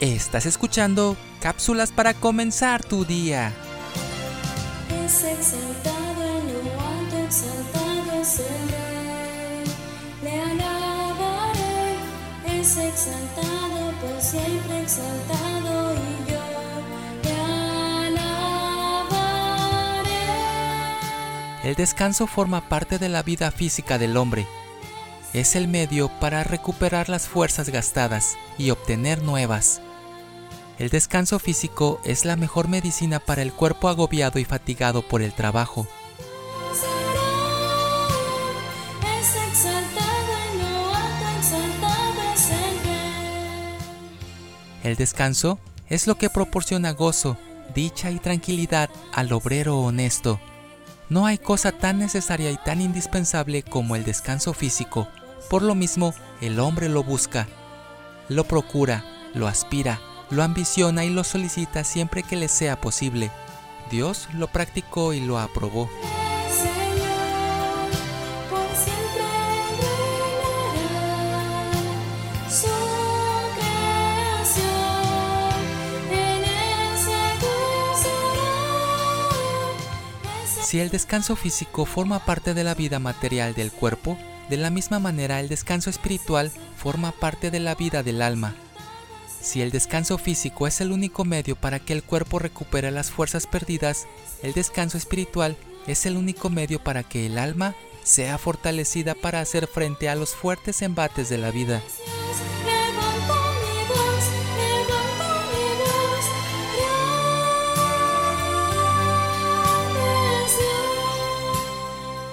Estás escuchando cápsulas para comenzar tu día. Es exaltado en lo alto, exaltado es el Rey. Le alabaré, es exaltado por siempre exaltado y yo le alabaré. El descanso forma parte de la vida física del hombre. Es el medio para recuperar las fuerzas gastadas y obtener nuevas. El descanso físico es la mejor medicina para el cuerpo agobiado y fatigado por el trabajo. El descanso es lo que proporciona gozo, dicha y tranquilidad al obrero honesto. No hay cosa tan necesaria y tan indispensable como el descanso físico. Por lo mismo, el hombre lo busca, lo procura, lo aspira, lo ambiciona y lo solicita siempre que le sea posible. Dios lo practicó y lo aprobó. Si el descanso físico forma parte de la vida material del cuerpo, de la misma manera el descanso espiritual forma parte de la vida del alma. Si el descanso físico es el único medio para que el cuerpo recupere las fuerzas perdidas, el descanso espiritual es el único medio para que el alma sea fortalecida para hacer frente a los fuertes embates de la vida.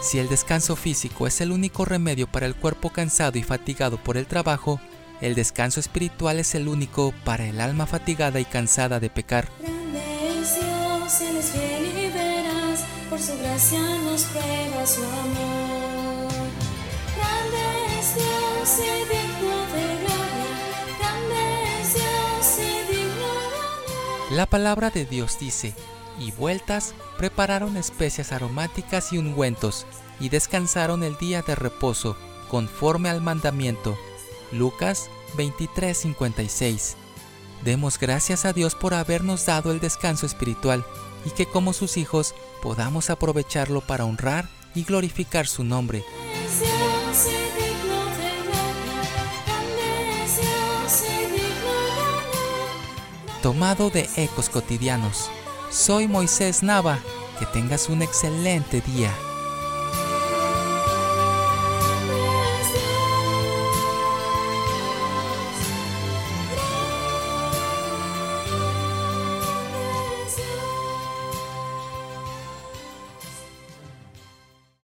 Si el descanso físico es el único remedio para el cuerpo cansado y fatigado por el trabajo, el descanso espiritual es el único para el alma fatigada y cansada de pecar. Grande es Dios, Él es fiel y veraz, por su gracia nos prueba su amor. Grande es Dios y digno de gloria, grande es Dios y digno de honor. La palabra de Dios dice, y vueltas prepararon especias aromáticas y ungüentos, y descansaron el día de reposo, conforme al mandamiento. Lucas 23:56. Demos gracias a Dios por habernos dado el descanso espiritual y que como sus hijos podamos aprovecharlo para honrar y glorificar su nombre. Tomado de Ecos Cotidianos. Soy Moisés Nava. Que tengas un excelente día.